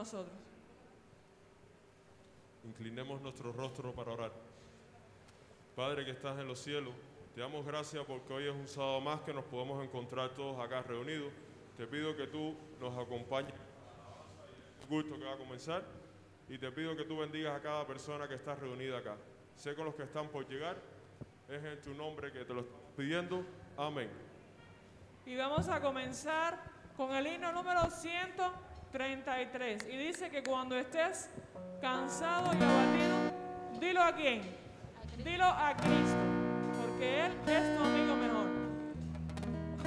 nosotros. Inclinemos nuestro rostro para orar. Padre que estás en los cielos, te damos gracias porque hoy es un sábado más que nos podemos encontrar todos acá reunidos. Te pido que tú nos acompañes culto que va a comenzar y te pido que tú bendigas a cada persona que está reunida acá. Sé con los que están por llegar, es en tu nombre que te lo estoy pidiendo. Amén. Y vamos a comenzar con el himno número 133. Y dice que cuando estés cansado y abatido, dilo a quién. Dilo a Cristo. Porque Él es tu amigo mejor.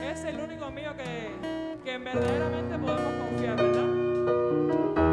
Es el único amigo que, que verdaderamente podemos confiar, ¿verdad?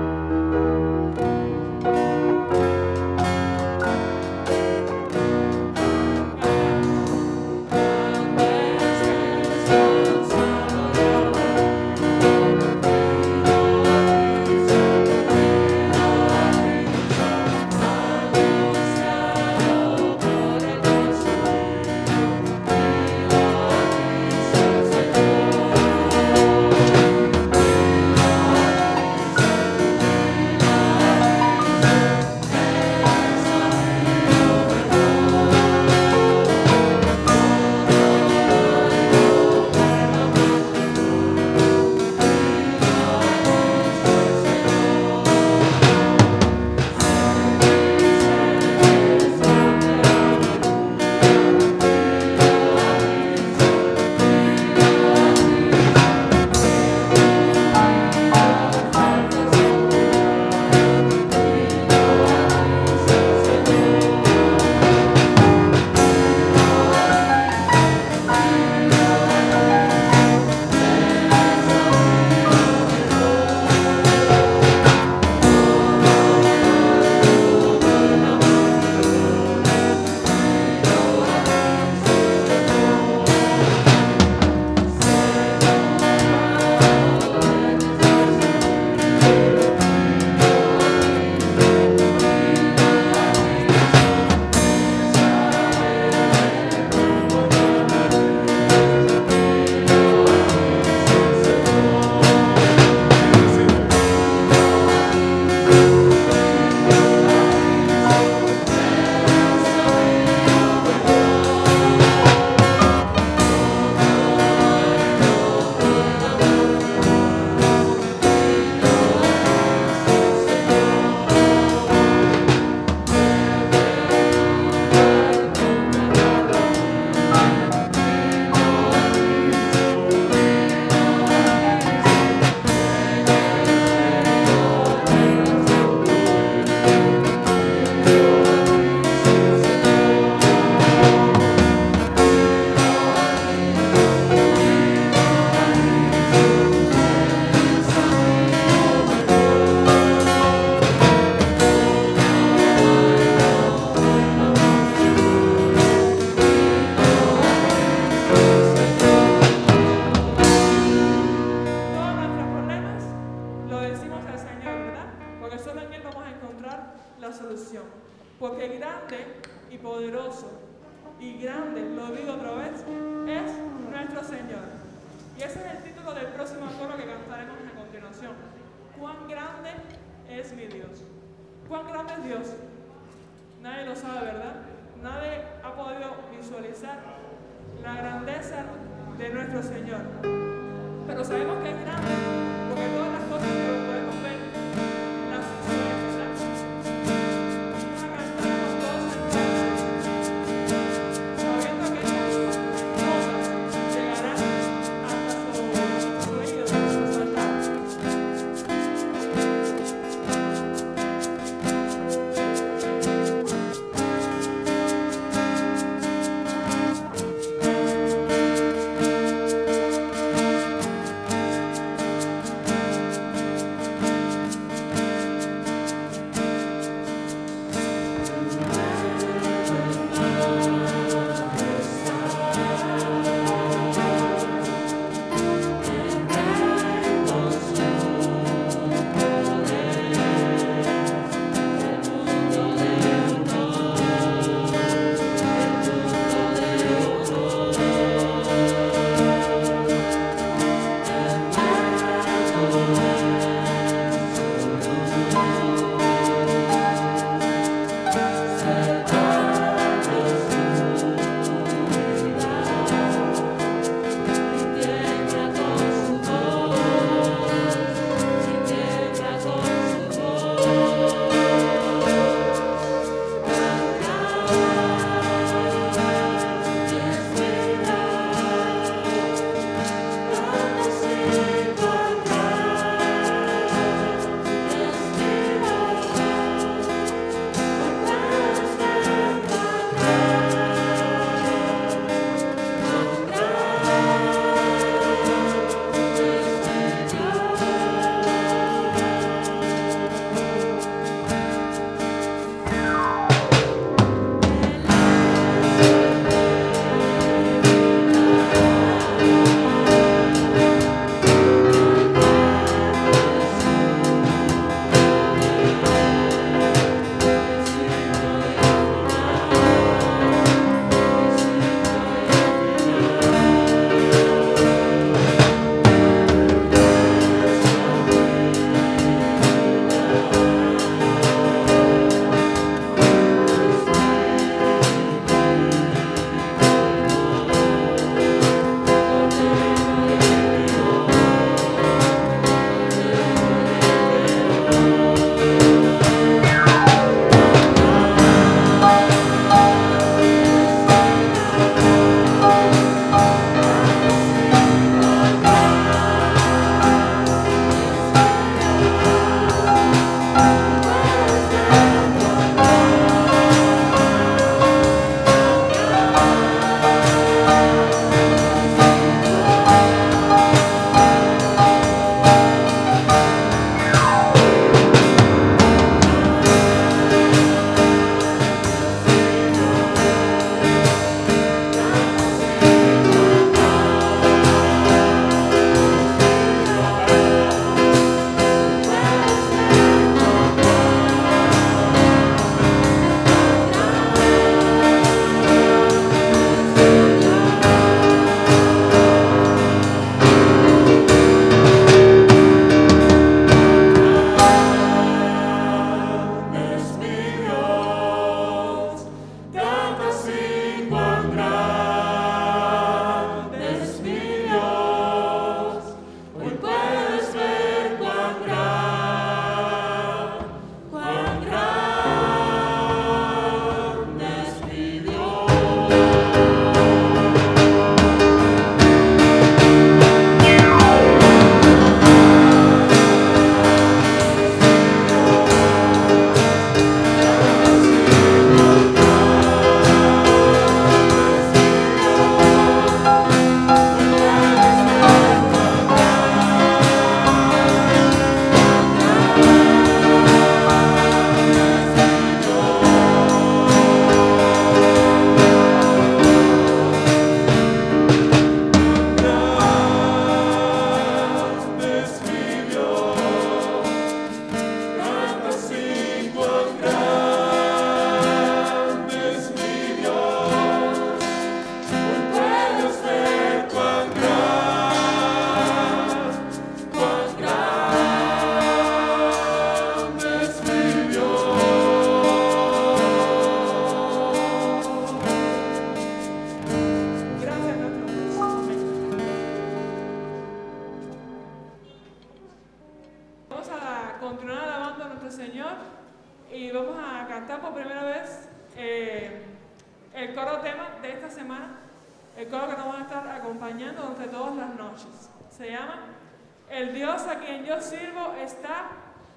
yo sirvo está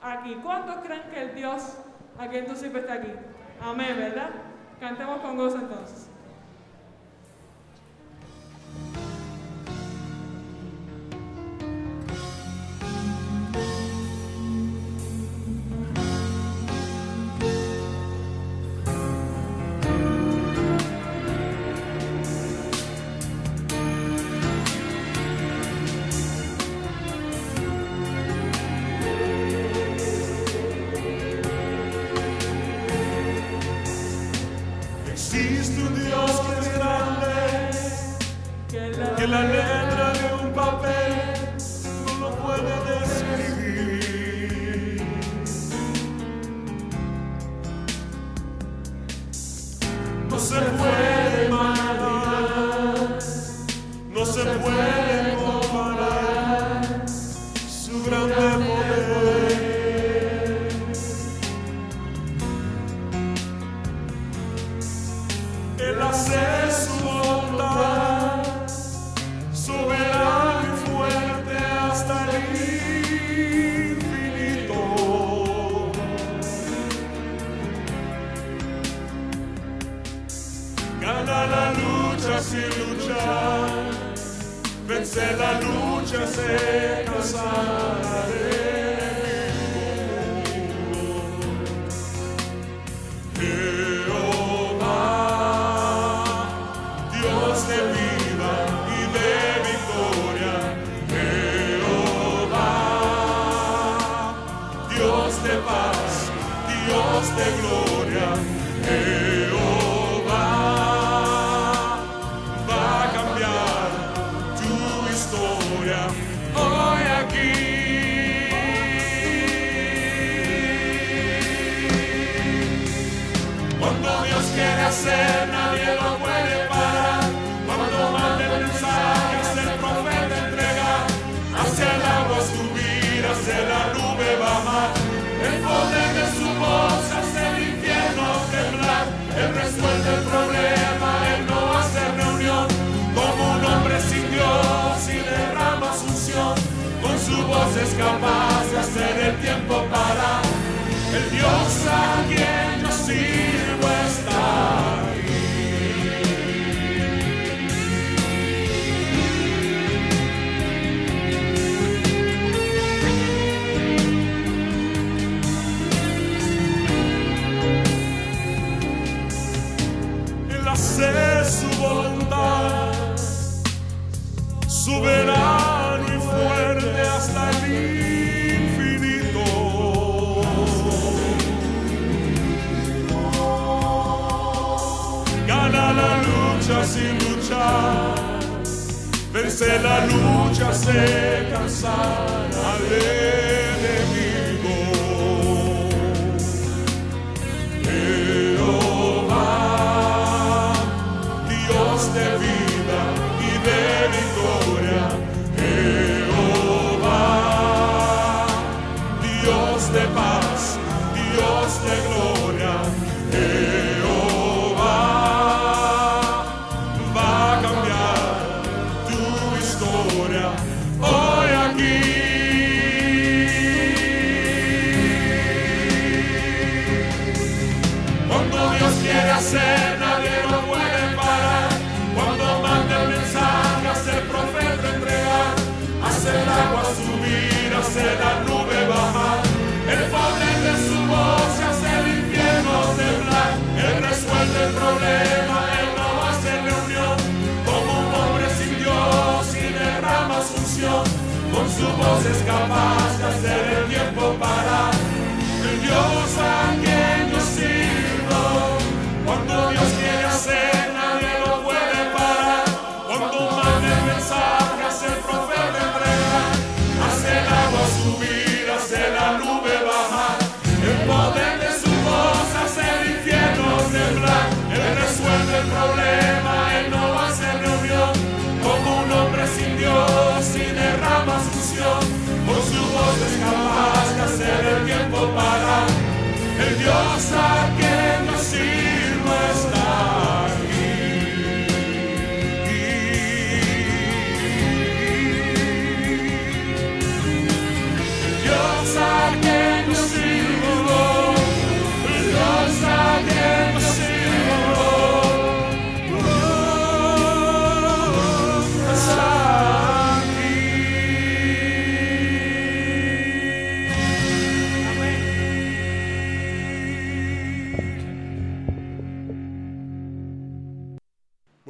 aquí. ¿Cuántos creen que el Dios a quien tú sirves está aquí? Amén, ¿verdad? Cantemos con gozo entonces. the glory. capaz de hacer el tiempo para el Dios aquí. lucha sin luchar, vence la lucha, se cansará. Dios y derrama su unción, con su voz es capaz de hacer el tiempo parar. El Dios aquí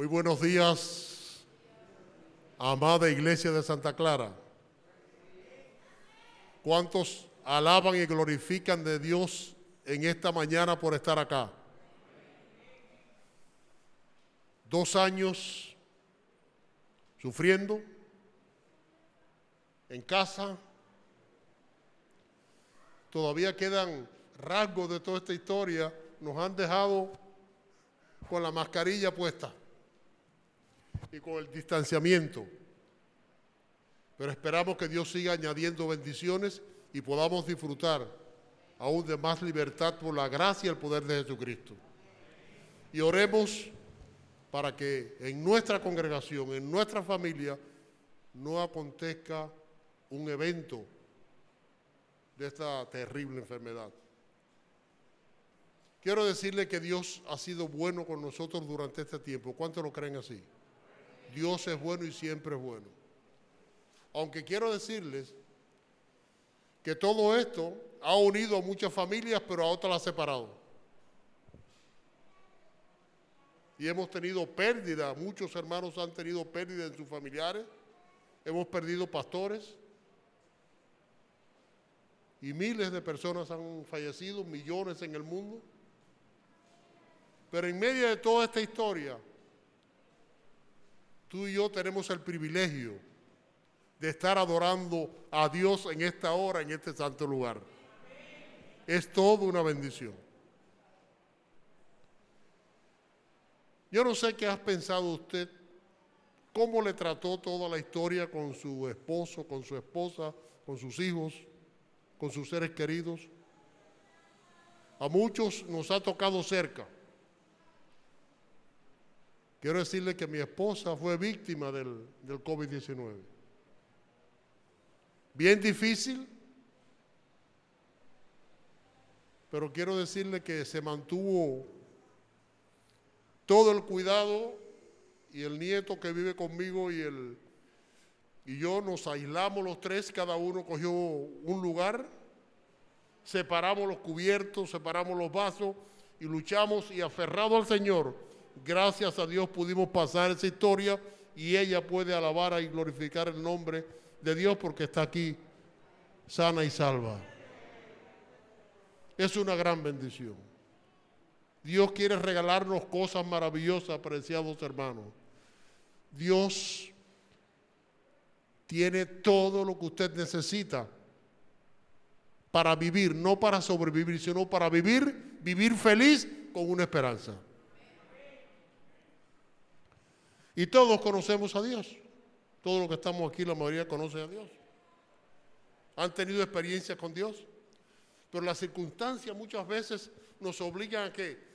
Muy buenos días, amada Iglesia de Santa Clara. ¿Cuántos alaban y glorifican de Dios en esta mañana por estar acá? Dos años sufriendo en casa. Todavía quedan rasgos de toda esta historia. Nos han dejado con la mascarilla puesta y con el distanciamiento. Pero esperamos que Dios siga añadiendo bendiciones y podamos disfrutar aún de más libertad por la gracia y el poder de Jesucristo. Y oremos para que en nuestra congregación, en nuestra familia, no acontezca un evento de esta terrible enfermedad. Quiero decirle que Dios ha sido bueno con nosotros durante este tiempo. ¿Cuántos lo creen así? Dios es bueno y siempre es bueno. Aunque quiero decirles que todo esto ha unido a muchas familias, pero a otras las ha separado. Y hemos tenido pérdida, muchos hermanos han tenido pérdida en sus familiares, hemos perdido pastores y miles de personas han fallecido, millones en el mundo. Pero en medio de toda esta historia, tú y yo tenemos el privilegio de estar adorando a Dios en esta hora, en este santo lugar. Es toda una bendición. Yo no sé qué has pensado usted, cómo le trató toda la historia con su esposo, con su esposa, con sus hijos, con sus seres queridos. A muchos nos ha tocado cerca. Quiero decirle que mi esposa fue víctima del, del COVID-19. Bien difícil, pero quiero decirle que se mantuvo todo el cuidado y el nieto que vive conmigo y, el, y yo nos aislamos los tres, cada uno cogió un lugar, separamos los cubiertos, separamos los vasos y luchamos y aferrado al Señor Gracias a Dios pudimos pasar esa historia y ella puede alabar y glorificar el nombre de Dios porque está aquí sana y salva. Es una gran bendición. Dios quiere regalarnos cosas maravillosas, apreciados hermanos. Dios tiene todo lo que usted necesita para vivir, no para sobrevivir, sino para vivir, vivir feliz con una esperanza. Y todos conocemos a Dios. Todos los que estamos aquí, la mayoría conoce a Dios. Han tenido experiencias con Dios. Pero las circunstancias muchas veces nos obligan a que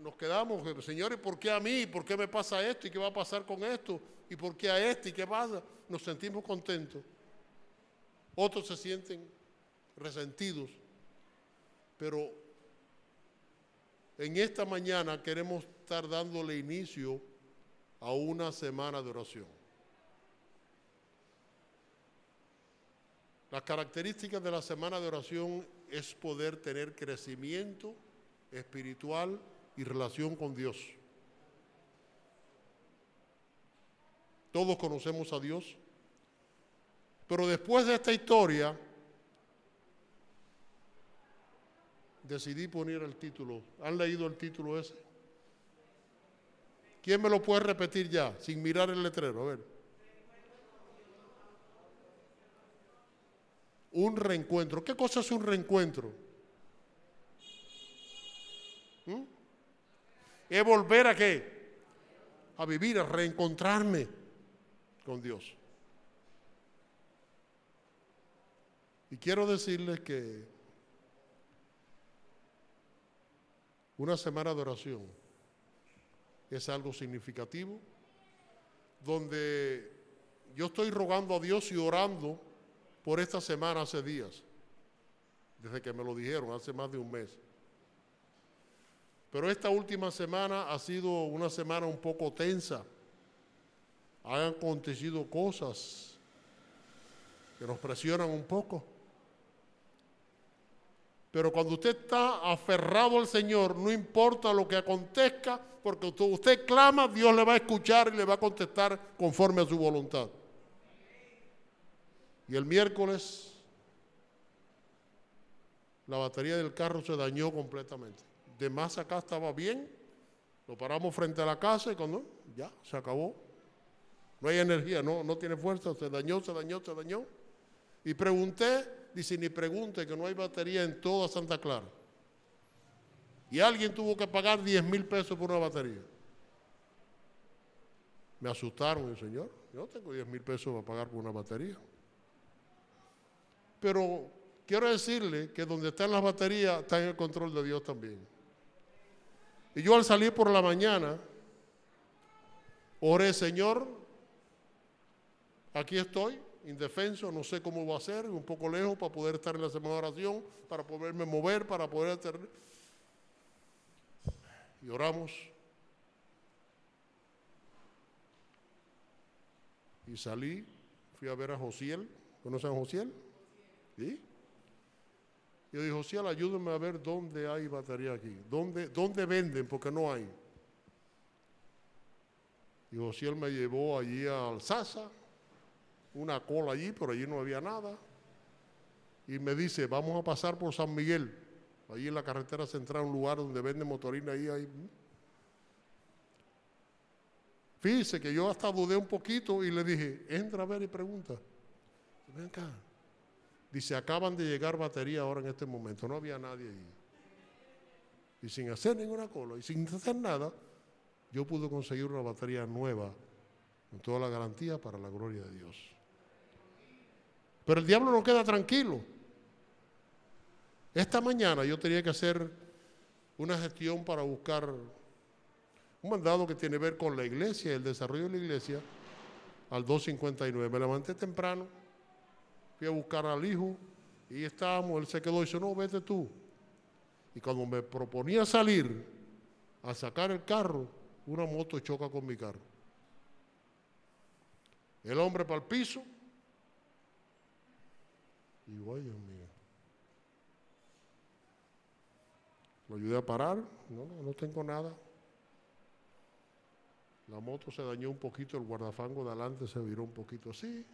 nos quedamos, señores, ¿por qué a mí? ¿Por qué me pasa esto? ¿Y qué va a pasar con esto? ¿Y por qué a este? ¿Y qué pasa? Nos sentimos contentos. Otros se sienten resentidos. Pero en esta mañana queremos estar dándole inicio a una semana de oración. Las características de la semana de oración es poder tener crecimiento espiritual y relación con Dios. Todos conocemos a Dios, pero después de esta historia, decidí poner el título. ¿Han leído el título ese? ¿Quién me lo puede repetir ya, sin mirar el letrero? A ver. Un reencuentro. ¿Qué cosa es un reencuentro? ¿Mm? Es volver a qué? A vivir, a reencontrarme con Dios. Y quiero decirles que una semana de oración es algo significativo, donde yo estoy rogando a Dios y orando por esta semana hace días, desde que me lo dijeron, hace más de un mes. Pero esta última semana ha sido una semana un poco tensa. Han acontecido cosas que nos presionan un poco. Pero cuando usted está aferrado al Señor, no importa lo que acontezca, porque usted, clama, Dios le va a escuchar y le va a contestar conforme a su voluntad. Y el miércoles la batería del carro se dañó completamente. De más acá estaba bien, lo paramos frente a la casa y cuando ya se acabó. No hay energía, no, no tiene fuerza, se dañó, se dañó, se dañó. Y pregunté, dice, ni pregunte que no hay batería en toda Santa Clara. Y alguien tuvo que pagar 10 mil pesos por una batería. Me asustaron, el señor, yo tengo 10 mil pesos para pagar por una batería. Pero quiero decirle que donde están las baterías está en el control de Dios también. Y yo al salir por la mañana, oré, Señor, aquí estoy, indefenso, no sé cómo va a ser, un poco lejos para poder estar en la semana de oración, para poderme mover, para poder hacer... Y oramos. Y salí, fui a ver a Josiel. ¿Conocen a Josiel? ¿Sí? Yo dije, Josiel, ayúdame a ver dónde hay batería aquí. ¿Dónde, dónde venden? Porque no hay. Y Josiel me llevó allí a Alsasa, una cola allí, pero allí no había nada. Y me dice, vamos a pasar por San Miguel, allí en la carretera central, un lugar donde venden motorina ahí. ahí. Fíjese que yo hasta dudé un poquito y le dije, entra a ver y pregunta. Ven acá. Dice, acaban de llegar batería ahora en este momento, no había nadie ahí. Y sin hacer ninguna cola y sin hacer nada, yo pude conseguir una batería nueva, con toda la garantía para la gloria de Dios. Pero el diablo no queda tranquilo. Esta mañana yo tenía que hacer una gestión para buscar un mandado que tiene que ver con la iglesia, el desarrollo de la iglesia, al 259. Me levanté temprano, fui a buscar al hijo y estábamos, él se quedó y dice, no, vete tú. Y cuando me proponía salir a sacar el carro, una moto choca con mi carro. El hombre para el piso. Y ay Dios mío. Lo ayudé a parar. No, no, no tengo nada. La moto se dañó un poquito, el guardafango de adelante se viró un poquito así.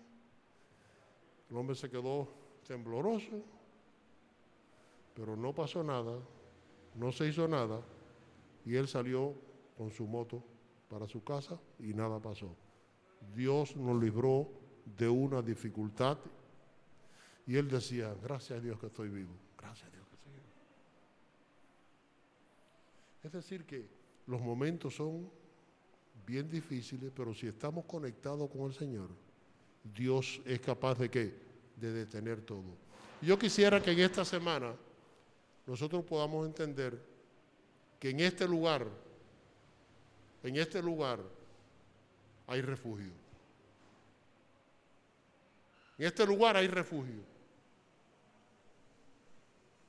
El hombre se quedó tembloroso, pero no pasó nada, no se hizo nada, y él salió con su moto para su casa y nada pasó. Dios nos libró de una dificultad y él decía, gracias a Dios que estoy vivo, gracias a Dios que estoy vivo. Es decir, que los momentos son bien difíciles, pero si estamos conectados con el Señor, Dios es capaz de? De detener todo. Yo quisiera que en esta semana nosotros podamos entender que en este lugar, en este lugar hay refugio. En este lugar hay refugio.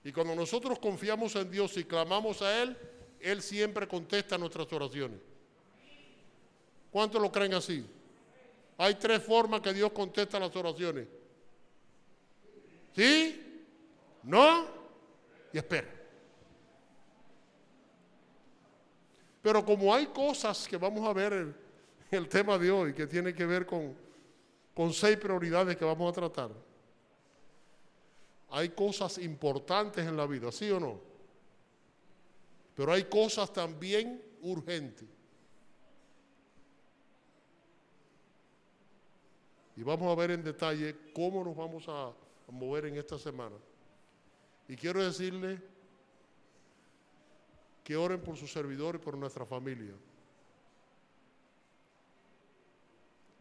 Y cuando nosotros confiamos en Dios y clamamos a Él, Él siempre contesta nuestras oraciones. ¿Cuántos lo creen así? Hay tres formas que Dios contesta las oraciones. ¿Sí? ¿No? Y espera. Pero como hay cosas que vamos a ver en el tema de hoy, que tiene que ver con, con seis prioridades que vamos a tratar, hay cosas importantes en la vida, ¿sí o no? Pero hay cosas también urgentes. Y vamos a ver en detalle cómo nos vamos a, mover en esta semana. Y quiero decirle que oren por su servidor y por nuestra familia.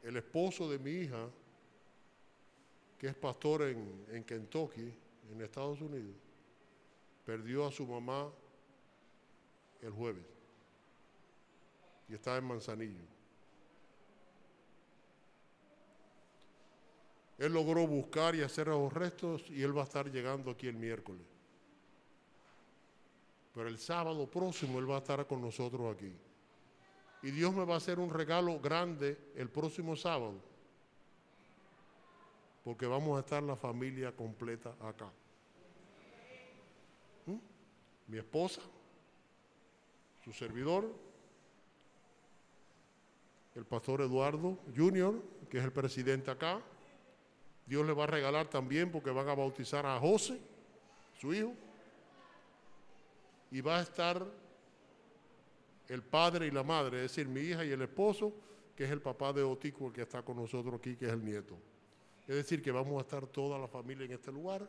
El esposo de mi hija, que es pastor en, en Kentucky, en Estados Unidos, perdió a su mamá el jueves y está en Manzanillo. Él logró buscar y hacer los restos y él va a estar llegando aquí el miércoles. Pero el sábado próximo él va a estar con nosotros aquí. Y Dios me va a hacer un regalo grande el próximo sábado. Porque vamos a estar la familia completa acá. ¿Mm? mi esposa, su servidor, el pastor Eduardo Junior, que es el presidente acá. Dios le va a regalar también porque van a bautizar a José, su hijo. Y va a estar el padre y la madre, es decir, mi hija y el esposo, que es el papá de Otico, el que está con nosotros aquí, que es el nieto. Es decir, que vamos a estar toda la familia en este lugar.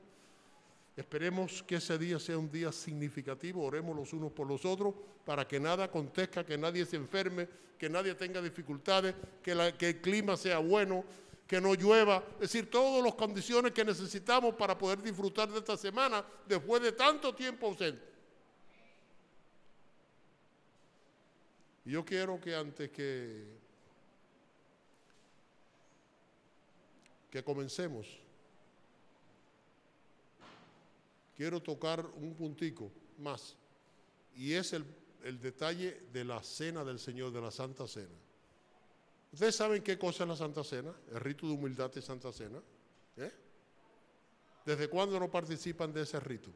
Esperemos que ese día sea un día significativo, oremos los unos por los otros para que nada acontezca, que nadie se enferme, que nadie tenga dificultades, que, el clima sea bueno, que no llueva, es decir, todas las condiciones que necesitamos para poder disfrutar de esta semana después de tanto tiempo ausente. Y yo quiero que antes que, que comencemos, quiero tocar un puntico más, y es el, detalle de la cena del Señor, de la Santa Cena. ¿Ustedes saben qué cosa es la Santa Cena? El rito de humildad de Santa Cena. ¿Eh? ¿Desde cuándo no participan de ese rito?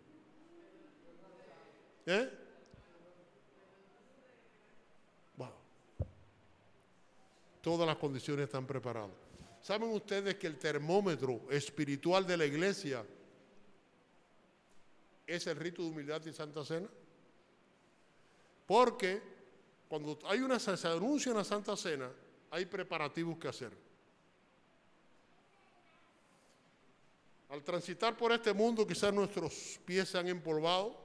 ¿Eh? Todas las condiciones están preparadas. ¿Saben ustedes que el termómetro espiritual de la iglesia es el rito de humildad y Santa Cena? Porque cuando hay una, se anuncia una Santa Cena, hay preparativos que hacer. Al transitar por este mundo, quizás nuestros pies se han empolvado,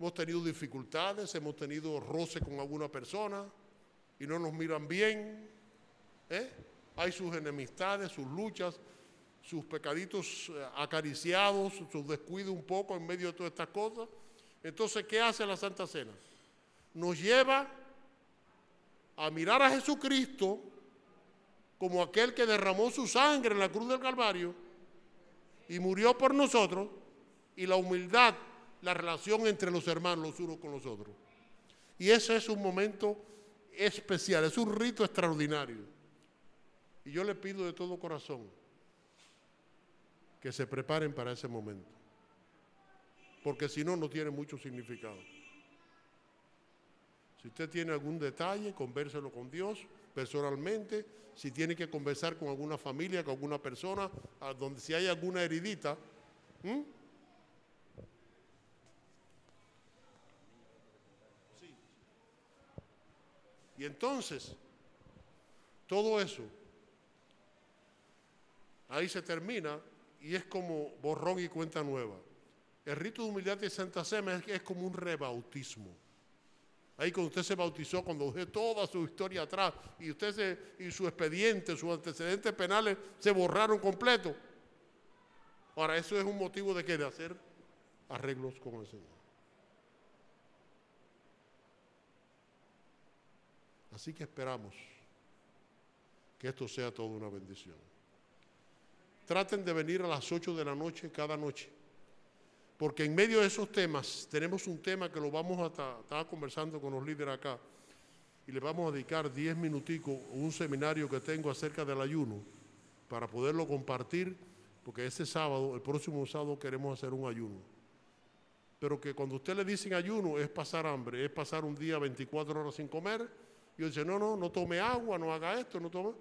hemos tenido dificultades, hemos tenido roce con alguna persona, y no nos miran bien. ¿Eh? Hay sus enemistades, sus luchas, sus pecaditos eh, acariciados, sus descuidos un poco en medio de todas estas cosas. Entonces, ¿qué hace la Santa Cena? Nos lleva a mirar a Jesucristo como aquel que derramó su sangre en la cruz del Calvario y murió por nosotros, y la humildad, la relación entre los hermanos los unos con los otros. Y ese es un momento especial, es un rito extraordinario. Y yo le pido de todo corazón que se preparen para ese momento, porque si no, no tiene mucho significado. Si usted tiene algún detalle, convérselo con Dios personalmente. Si tiene que conversar con alguna familia, con alguna persona, donde si hay alguna heridita, Y entonces, todo eso, ahí se termina y es como borrón y cuenta nueva. El rito de humildad de Santa Sema es, como un rebautismo. Ahí cuando usted se bautizó, cuando usted toda su historia atrás y usted se, y su expediente, sus antecedentes penales se borraron completo. Ahora, eso es un motivo de que de hacer arreglos con el Señor. Así que esperamos que esto sea toda una bendición. Traten de venir a las 8 de la noche cada noche, porque en medio de esos temas tenemos un tema que lo vamos a estar conversando con los líderes acá y le vamos a dedicar 10 minuticos un seminario que tengo acerca del ayuno para poderlo compartir, porque ese sábado, el próximo sábado queremos hacer un ayuno. Pero que cuando usted le dicen ayuno es pasar hambre, es pasar un día 24 horas sin comer, y dice, no, no, no tome agua, no haga esto, no tome.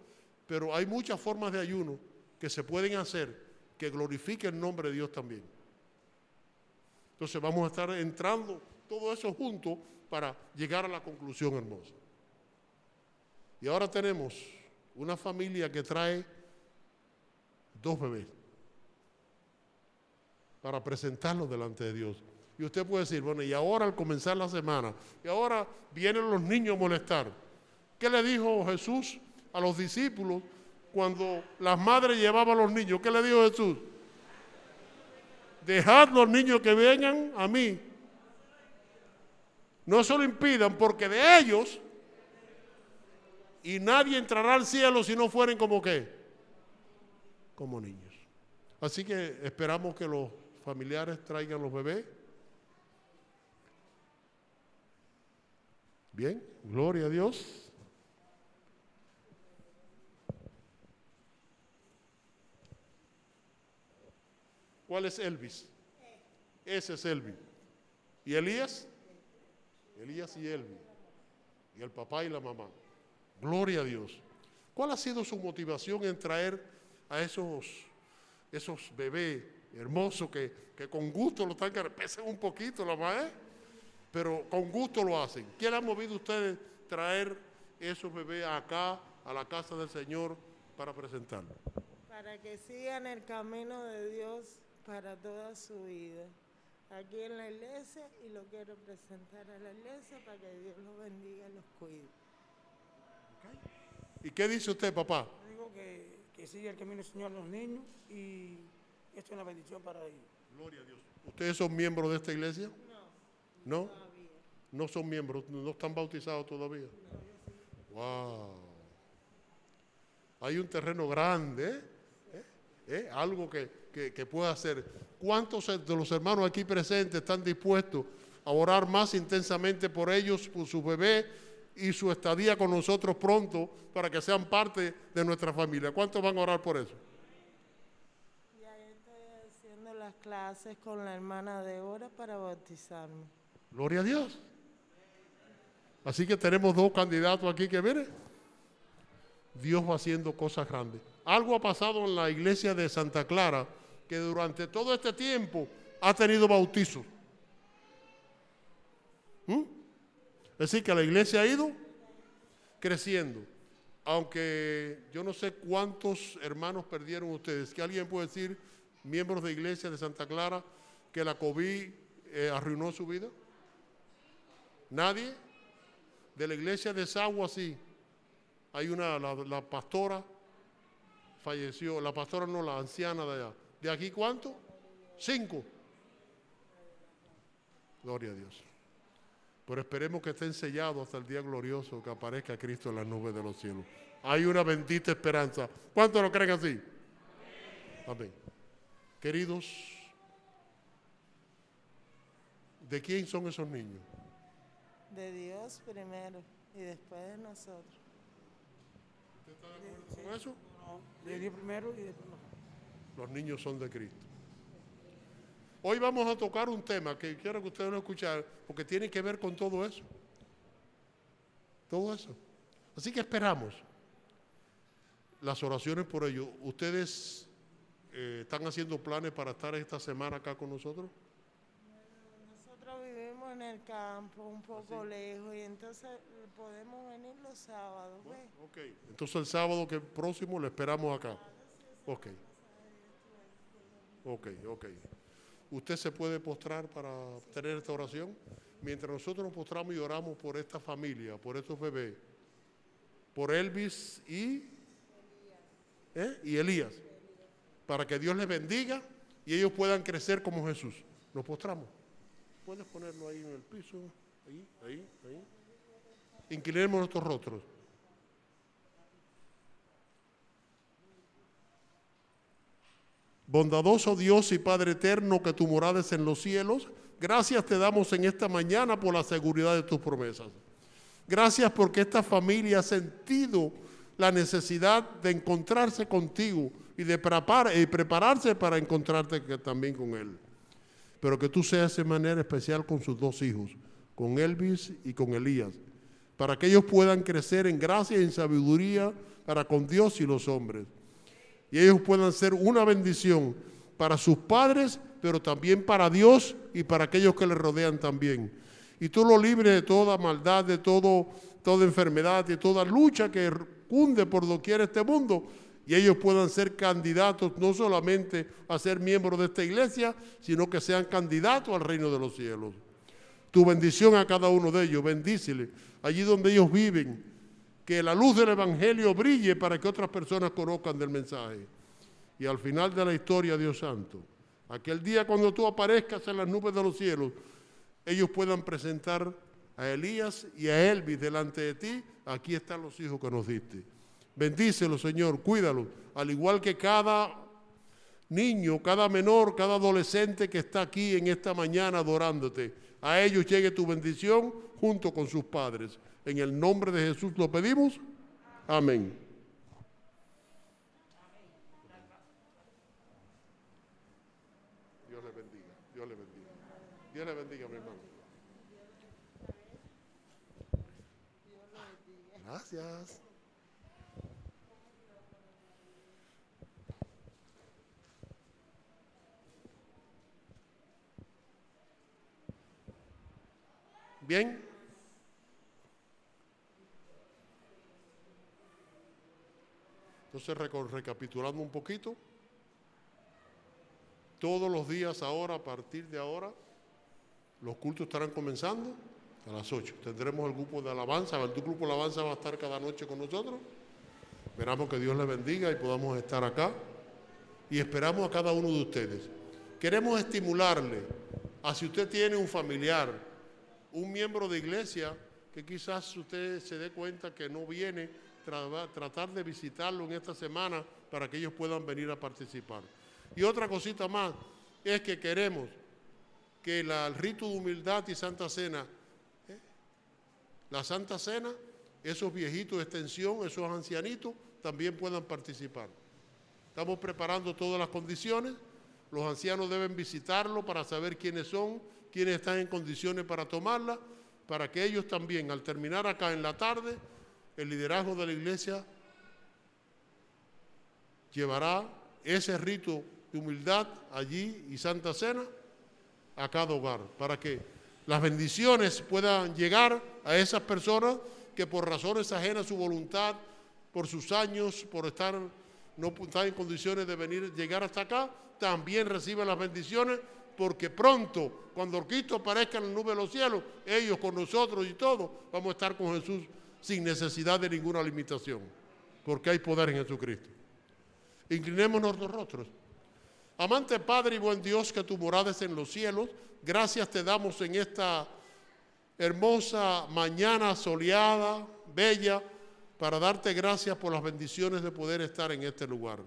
Pero hay muchas formas de ayuno que se pueden hacer que glorifiquen el nombre de Dios también. Entonces vamos a estar entrando todo eso junto para llegar a la conclusión hermosa. Y ahora tenemos una familia que trae dos bebés para presentarlos delante de Dios. Y usted puede decir, bueno, y ahora al comenzar la semana, y ahora vienen los niños a molestar. ¿Qué le dijo Jesús a los discípulos cuando las madres llevaban a los niños? ¿Qué le dijo Jesús? Dejad los niños que vengan a mí. No se lo impidan porque de ellos y nadie entrará al cielo si no fueren como qué? Como niños. Así que esperamos que los familiares traigan los bebés. Bien, gloria a Dios. ¿Cuál es Elvis? Ese es Elvi. ¿Y Elías? Elías y Elvi. Y el papá y la mamá. Gloria a Dios. ¿Cuál ha sido su motivación en traer a esos, esos bebés hermosos que, que con gusto lo están, pesan un poquito la madre, pero con gusto lo hacen? ¿Quién ha movido ustedes traer esos bebés acá, a la casa del Señor, para presentarlos? Para que sigan el camino de Dios para toda su vida. Aquí en la iglesia y lo quiero presentar a la iglesia para que Dios los bendiga y los cuide. ¿Y qué dice usted, papá? Digo que, que siga el camino del Señor los niños y esto es una bendición para ellos. Gloria a Dios. ¿Ustedes son miembros de esta iglesia? No. ¿No? No son miembros, no están bautizados todavía. Wow. Hay un terreno grande, ¿eh? ¿Eh? Algo que, que, que pueda hacer. ¿Cuántos de los hermanos aquí presentes están dispuestos a orar más intensamente por ellos, por sus bebés y su estadía con nosotros pronto para que sean parte de nuestra familia? ¿Cuántos van a orar por eso? Ya estoy haciendo las clases con la hermana de hora para bautizarme. Gloria a Dios. Así que tenemos dos candidatos aquí que miren. Dios va haciendo cosas grandes. Algo ha pasado en la iglesia de Santa Clara que durante todo este tiempo ha tenido bautizos. ¿Mm? Es decir, que la iglesia ha ido creciendo. Aunque yo no sé cuántos hermanos perdieron ustedes. ¿Que alguien puede decir, miembros de iglesia de Santa Clara, que la COVID eh, arruinó su vida? ¿Nadie? De la iglesia de Sagua, sí. Hay una, la, la pastora falleció, la pastora no, la anciana de allá. ¿De aquí cuánto? Cinco. Gloria a Dios. Pero esperemos que estén sellados hasta el día glorioso que aparezca Cristo en las nubes de los cielos. Hay una bendita esperanza. ¿Cuántos lo creen así? Amén. Queridos, ¿de quién son esos niños? De Dios primero y después de nosotros. ¿Usted está de acuerdo con eso? Los niños son de Cristo. Hoy vamos a tocar un tema que quiero que ustedes lo escuchen porque tiene que ver con todo eso. Todo eso. Así que esperamos las oraciones por ellos. ¿Ustedes eh, están haciendo planes para estar esta semana acá con nosotros? En el campo, un poco lejos, y entonces podemos venir los sábados. ¿ves? Ok. Entonces el sábado que próximo le esperamos acá. Ok. Ok, ok. ¿Usted se puede postrar para tener esta oración? Mientras nosotros nos postramos y oramos por esta familia, por estos bebés, por Elvis y, ¿eh? y Elías, para que Dios les bendiga y ellos puedan crecer como Jesús. Nos postramos. Puedes ponerlo ahí en el piso, ahí, ahí, ahí. Inclinemos nuestros rostros. Bondadoso Dios y Padre eterno, que tu morada es en los cielos, gracias te damos en esta mañana por la seguridad de tus promesas. Gracias porque esta familia ha sentido la necesidad de encontrarse contigo y de prepararse para encontrarte también con Él. Pero que tú seas de manera especial con sus dos hijos, con Elvis y con Elías, para que ellos puedan crecer en gracia y en sabiduría para con Dios y los hombres y ellos puedan ser una bendición para sus padres, pero también para Dios y para aquellos que les rodean también. Y tú lo libres de toda maldad, de todo, toda enfermedad, de toda lucha que cunde por doquier este mundo, y ellos puedan ser candidatos no solamente a ser miembros de esta iglesia, sino que sean candidatos al reino de los cielos. Tu bendición a cada uno de ellos, bendícele allí donde ellos viven, que la luz del Evangelio brille para que otras personas conozcan del mensaje. Y al final de la historia, Dios Santo, aquel día cuando tú aparezcas en las nubes de los cielos, ellos puedan presentar a Elías y a Elvis delante de ti. Aquí están los hijos que nos diste. Bendícelos, Señor, cuídalos, al igual que cada niño, cada menor, cada adolescente que está aquí en esta mañana adorándote. A ellos llegue tu bendición junto con sus padres. En el nombre de Jesús lo pedimos. Amén. Dios le bendiga. Dios le bendiga. Dios le bendiga, mi hermano. Gracias. Bien. Entonces, recapitulando un poquito, todos los días ahora, a partir de ahora, los cultos estarán comenzando a las 8. Tendremos el grupo de alabanza, el grupo de alabanza va a estar cada noche con nosotros. Esperamos que Dios les bendiga y podamos estar acá. Y esperamos a cada uno de ustedes. Queremos estimularle a si usted tiene un familiar, un miembro de iglesia, que quizás usted se dé cuenta que no viene, tra- tratar de visitarlo en esta semana para que ellos puedan venir a participar. Y otra cosita más es que queremos que el rito de humildad y Santa Cena, ¿eh? la Santa Cena, esos viejitos de extensión, esos ancianitos, también puedan participar. Estamos preparando todas las condiciones. Los ancianos deben visitarlo para saber quiénes son, quiénes están en condiciones para tomarla, para que ellos también, al terminar acá en la tarde, el liderazgo de la iglesia llevará ese rito de humildad allí y Santa Cena a cada hogar, para que las bendiciones puedan llegar a esas personas que por razones ajenas a su voluntad, por sus años, por estar no estar en condiciones de venir, llegar hasta acá, también reciben las bendiciones, porque pronto, cuando Cristo aparezca en la nube de los cielos, ellos con nosotros y todos, vamos a estar con Jesús sin necesidad de ninguna limitación, porque hay poder en Jesucristo. Inclinemos nuestros rostros. Amante Padre y buen Dios, que tu morada en los cielos, gracias te damos en esta hermosa mañana soleada, bella, para darte gracias por las bendiciones de poder estar en este lugar.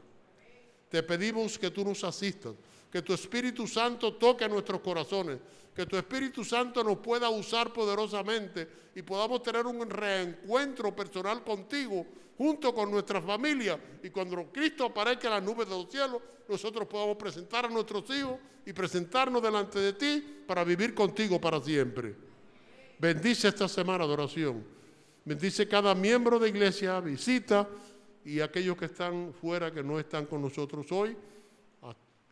Te pedimos que tú nos asistas, que tu Espíritu Santo toque nuestros corazones, que tu Espíritu Santo nos pueda usar poderosamente y podamos tener un reencuentro personal contigo junto con nuestra familia y cuando Cristo aparezca en las nubes de los cielos, nosotros podamos presentar a nuestros hijos y presentarnos delante de ti para vivir contigo para siempre. Bendice esta semana de oración. Bendice cada miembro de iglesia, visita y aquellos que están fuera, que no están con nosotros hoy.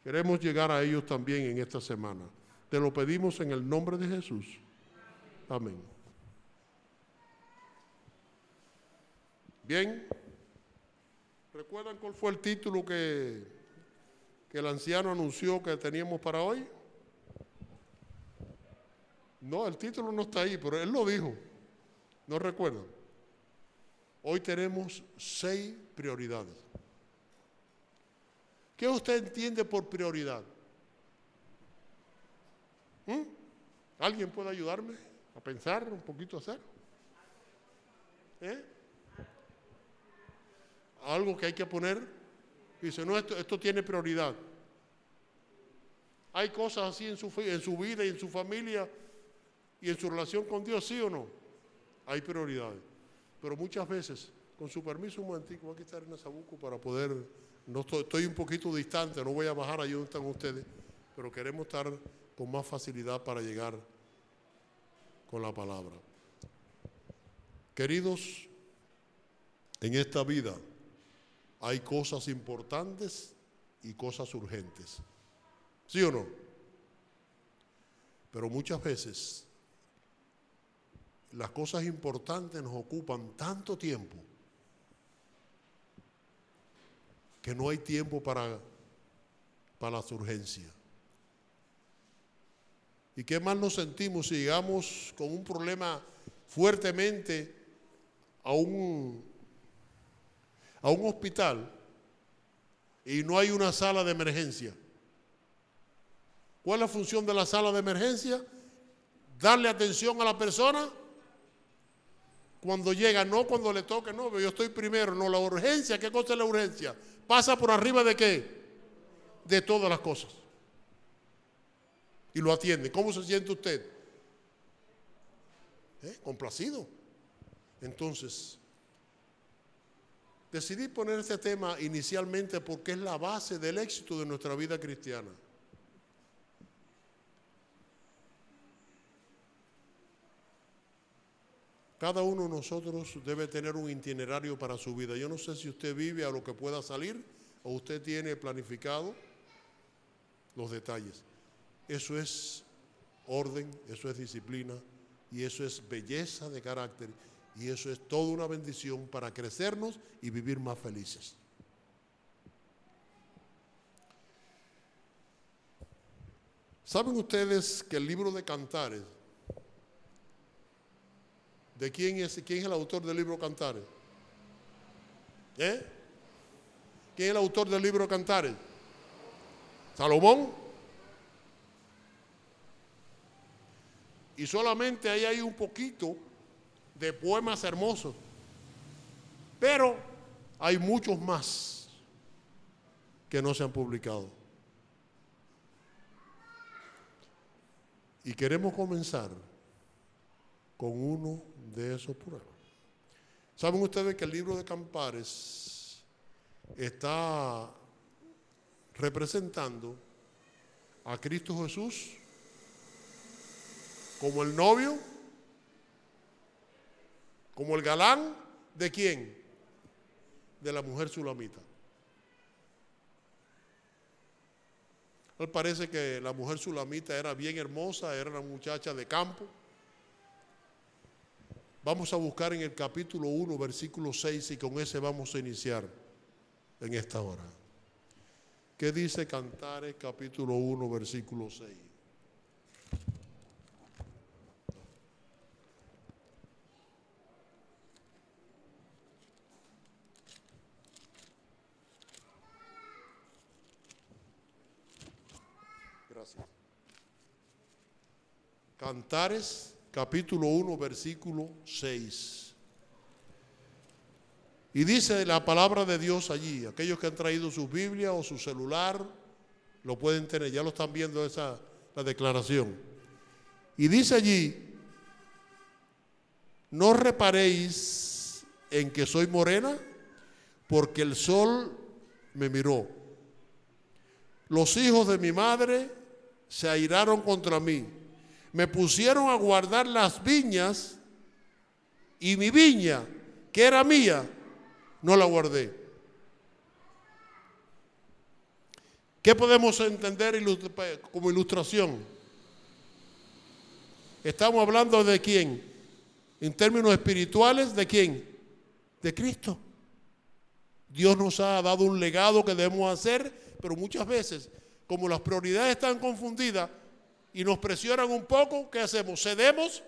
Queremos llegar a ellos también en esta semana. Te lo pedimos en el nombre de Jesús. Amén. Bien. ¿Recuerdan cuál fue el título que, que el anciano anunció que teníamos para hoy? No, el título no está ahí, pero él lo dijo. ¿No recuerdan? Hoy tenemos seis prioridades. ¿Qué usted entiende por prioridad? ¿Mm? ¿Alguien puede ayudarme a pensar un poquito hacer? ¿Eh? Algo que hay que poner. Dice, no, esto, esto tiene prioridad. Hay cosas así en su vida y en su familia y en su relación con Dios, ¿sí o no? Hay prioridades. Pero muchas veces, con su permiso un momentico, a quitar en Sabuco para poder, no estoy, estoy un poquito distante, no voy a bajar allí donde están ustedes, pero queremos estar con más facilidad para llegar con la palabra. Queridos, en esta vida hay cosas importantes y cosas urgentes. ¿Sí o no? Pero muchas veces las cosas importantes nos ocupan tanto tiempo que no hay tiempo para, para las urgencias. ¿Y qué más nos sentimos si llegamos con un problema fuertemente a un, a un hospital y no hay una sala de emergencia? ¿Cuál es la función de la sala de emergencia? Darle atención a la persona cuando llega, no cuando le toque, no, yo estoy primero, no, la urgencia, ¿qué cosa es la urgencia? Pasa por arriba de qué? De todas las cosas. Y lo atiende. ¿Cómo se siente usted? ¿Eh? Complacido. Entonces, decidí poner este tema inicialmente porque es la base del éxito de nuestra vida cristiana. Cada uno de nosotros debe tener un itinerario para su vida. Yo no sé si usted vive a lo que pueda salir o usted tiene planificado los detalles. Eso es orden, eso es disciplina y eso es belleza de carácter y eso es toda una bendición para crecernos y vivir más felices. ¿Saben ustedes que el libro de Cantares, ¿de quién es, quién es el autor del libro Cantares? ¿Eh? ¿Quién es el autor del libro Cantares? Salomón. Y solamente ahí hay un poquito de poemas hermosos. Pero hay muchos más que no se han publicado. Y queremos comenzar con uno de esos poemas. ¿Saben ustedes que el libro de Campares está representando a Cristo Jesús como el novio, como el galán de quién? De la mujer sulamita. Él parece que la mujer sulamita era bien hermosa, era una muchacha de campo. Vamos a buscar en el capítulo 1, versículo 6 y con ese vamos a iniciar en esta hora. ¿Qué dice Cantares capítulo 1, versículo 6? Gracias. Cantares capítulo 1, versículo 6. Y dice la palabra de Dios allí, aquellos que han traído su Biblia o su celular, lo pueden tener, ya lo están viendo esa la declaración. Y dice allí, no reparéis en que soy morena, porque el sol me miró. Los hijos de mi madre se airaron contra mí. Me pusieron a guardar las viñas y mi viña, que era mía, no la guardé. ¿Qué podemos entender como ilustración? Estamos hablando de quién? En términos espirituales, ¿de quién? De Cristo. Dios nos ha dado un legado que debemos hacer, pero muchas veces, como las prioridades están confundidas y nos presionan un poco, ¿qué hacemos? Cedemos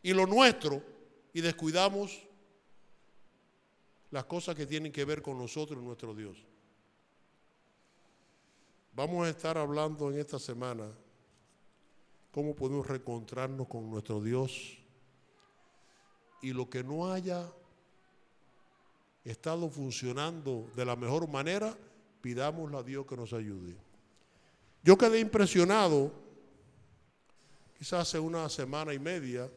y lo nuestro y descuidamos las cosas que tienen que ver con nosotros y nuestro Dios. Vamos a estar hablando en esta semana cómo podemos reencontrarnos con nuestro Dios y lo que no haya estado funcionando de la mejor manera, pidámosle a Dios que nos ayude. Yo quedé impresionado, quizás hace una semana y media,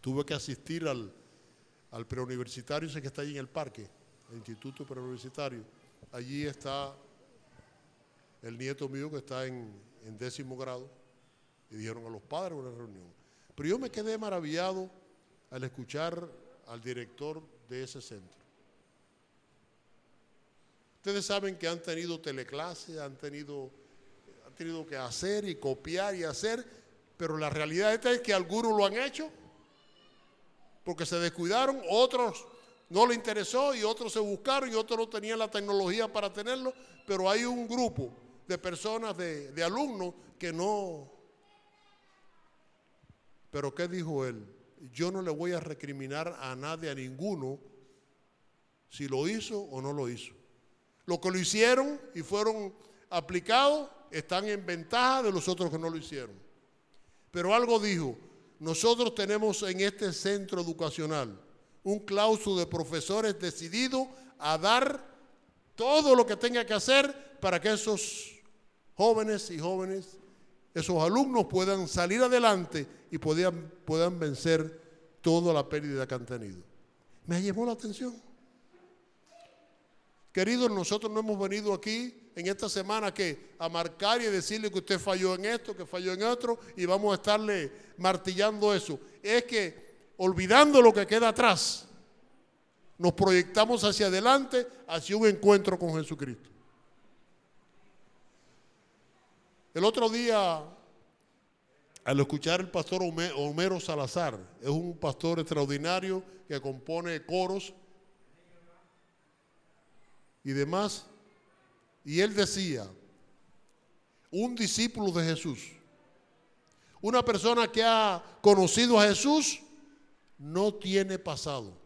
tuve que asistir al, al preuniversitario, ese que está allí en el parque, el Instituto Preuniversitario. Allí está el nieto mío que está en, en décimo grado, y dijeron a los padres una reunión. Pero yo me quedé maravillado al escuchar al director de ese centro. Ustedes saben que han tenido teleclases, han tenido, tenido que hacer y copiar y hacer, pero la realidad es que algunos lo han hecho porque se descuidaron, otros no le interesó y otros se buscaron y otros no tenían la tecnología para tenerlo, pero hay un grupo de personas, de, de alumnos que no. Pero ¿qué dijo él? Yo no le voy a recriminar a nadie, a ninguno, si lo hizo o no lo hizo. Los que lo hicieron y fueron aplicados están en ventaja de los otros que no lo hicieron. Pero algo dijo, nosotros tenemos en este centro educacional un claustro de profesores decidido a dar todo lo que tenga que hacer para que esos jóvenes y jóvenes, esos alumnos puedan salir adelante y puedan, puedan vencer toda la pérdida que han tenido. Me llamó la atención. Queridos, nosotros no hemos venido aquí en esta semana que a marcar y decirle que usted falló en esto, que falló en otro, y vamos a estarle martillando eso. Es que olvidando lo que queda atrás, nos proyectamos hacia adelante, hacia un encuentro con Jesucristo. El otro día, al escuchar el pastor Homero Salazar, es un pastor extraordinario que compone coros y demás, y él decía, un discípulo de Jesús, una persona que ha conocido a Jesús, no tiene pasado.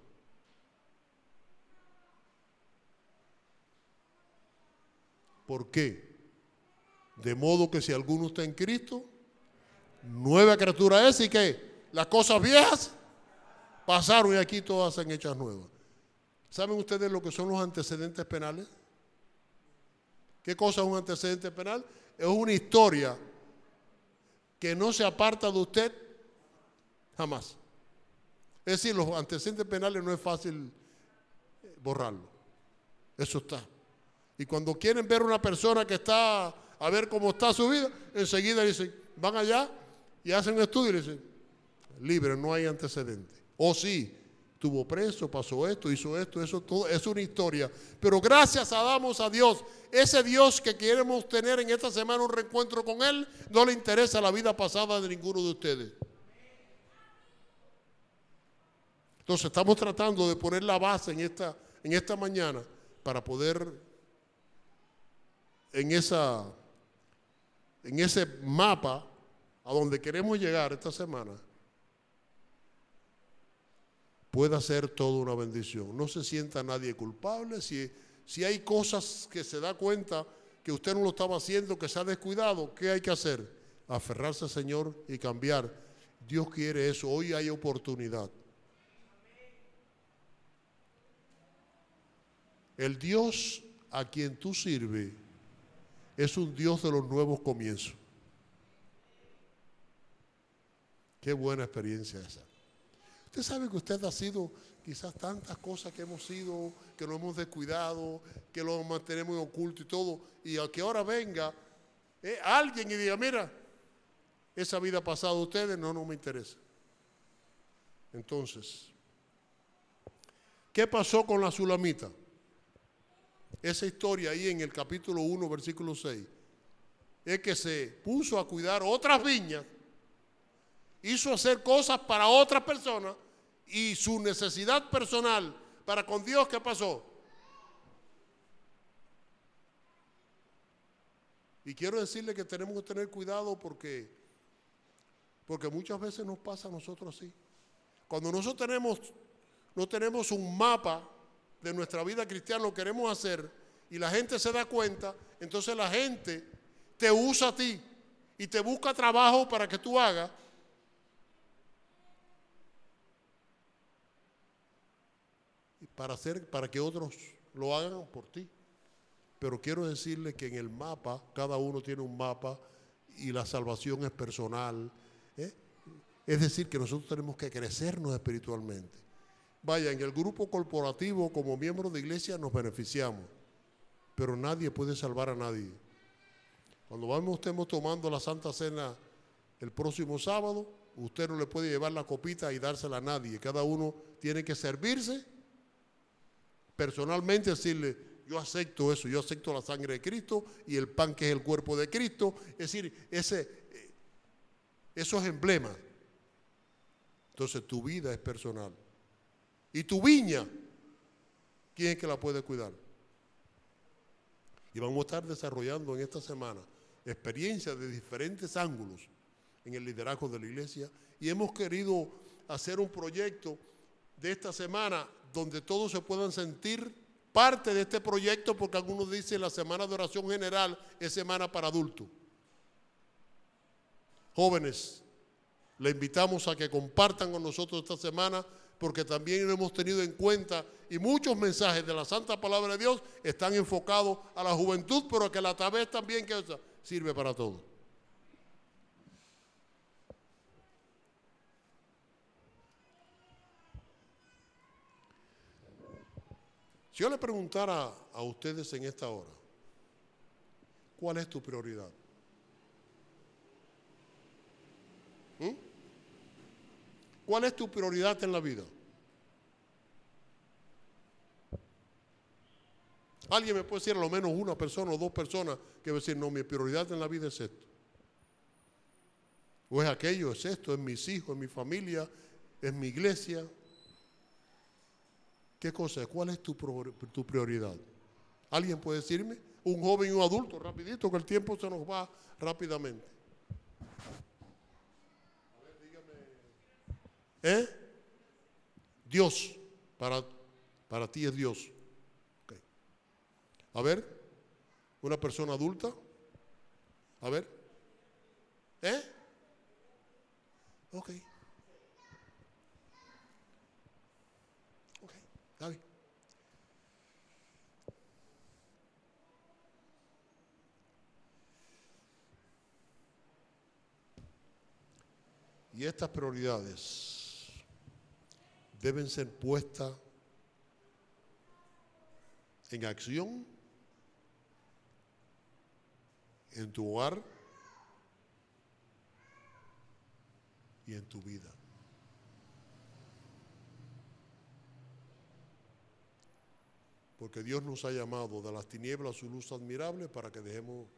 ¿Por qué? De modo que si alguno está en Cristo, nueva criatura es y que las cosas viejas pasaron y aquí todas se han hechas nuevas. ¿Saben ustedes lo que son los antecedentes penales? ¿Qué cosa es un antecedente penal? Es una historia que no se aparta de usted jamás. Es decir, los antecedentes penales no es fácil borrarlo. Eso está. Y cuando quieren ver una persona que está a ver cómo está su vida, enseguida dicen, van allá y hacen un estudio y dicen, libre, no hay antecedentes. O sí, tuvo preso, pasó esto, hizo esto, eso todo, es una historia. Pero gracias a damos a Dios, ese Dios que queremos tener en esta semana un reencuentro con Él, no le interesa la vida pasada de ninguno de ustedes. Entonces estamos tratando de poner la base en esta, en esta mañana para poder en, esa, en ese mapa a donde queremos llegar esta semana, pueda ser toda una bendición. No se sienta nadie culpable. Si, si hay cosas que se da cuenta que usted no lo estaba haciendo, que se ha descuidado, ¿qué hay que hacer? Aferrarse al Señor y cambiar. Dios quiere eso. Hoy hay oportunidad. El Dios a quien tú sirves es un Dios de los nuevos comienzos. Qué buena experiencia esa. Usted sabe que usted ha sido quizás tantas cosas que hemos sido, que lo hemos descuidado, que lo mantenemos en oculto y todo, y a que ahora venga eh, alguien y diga, mira, esa vida pasada de ustedes no, no me interesa. Entonces, ¿qué pasó con la Sulamita? esa historia ahí en el capítulo 1, versículo 6, es que se puso a cuidar otras viñas, hizo hacer cosas para otras personas y su necesidad personal para con Dios, ¿qué pasó? Y quiero decirle que tenemos que tener cuidado porque, porque muchas veces nos pasa a nosotros así. Cuando nosotros tenemos, no tenemos un mapa de nuestra vida cristiana lo queremos hacer y la gente se da cuenta, entonces la gente te usa a ti y te busca trabajo para que tú hagas. Para hacer para que otros lo hagan por ti. Pero quiero decirle que en el mapa, cada uno tiene un mapa y la salvación es personal. ¿eh? Es decir, que nosotros tenemos que crecernos espiritualmente. Vaya, en el grupo corporativo como miembros de iglesia nos beneficiamos, pero nadie puede salvar a nadie. Cuando vamos estemos tomando la Santa Cena el próximo sábado, usted no le puede llevar la copita y dársela a nadie. Cada uno tiene que servirse personalmente, decirle, yo acepto eso, yo acepto la sangre de Cristo y el pan que es el cuerpo de Cristo. Es decir, ese, esos emblemas. Entonces tu vida es personal. Y tu viña, ¿quién es que la puede cuidar? Y vamos a estar desarrollando en esta semana experiencias de diferentes ángulos en el liderazgo de la iglesia y hemos querido hacer un proyecto de esta semana donde todos se puedan sentir parte de este proyecto porque algunos dicen la semana de oración general es semana para adultos. Jóvenes, le invitamos a que compartan con nosotros esta semana porque también lo hemos tenido en cuenta y muchos mensajes de la Santa Palabra de Dios están enfocados a la juventud, pero que la vez también que sirve para todo. Si yo le preguntara a ustedes en esta hora, ¿cuál es tu prioridad? ¿Mm? ¿Cuál es tu prioridad en la vida? Alguien me puede decir a lo menos una persona o dos personas que va a decir, no, mi prioridad en la vida es esto. O es aquello, es esto, es mis hijos, es mi familia, es mi iglesia. ¿Qué cosa es? ¿Cuál es tu, tu prioridad? ¿Alguien puede decirme? Un joven y un adulto, rapidito, que el tiempo se nos va rápidamente. ¿Eh? Dios, para, para ti es Dios. A ver, una persona adulta. A ver. ¿Eh? Ok, Y estas prioridades deben ser puestas en acción en tu hogar y en tu vida. Porque Dios nos ha llamado de las tinieblas a su luz admirable para que dejemos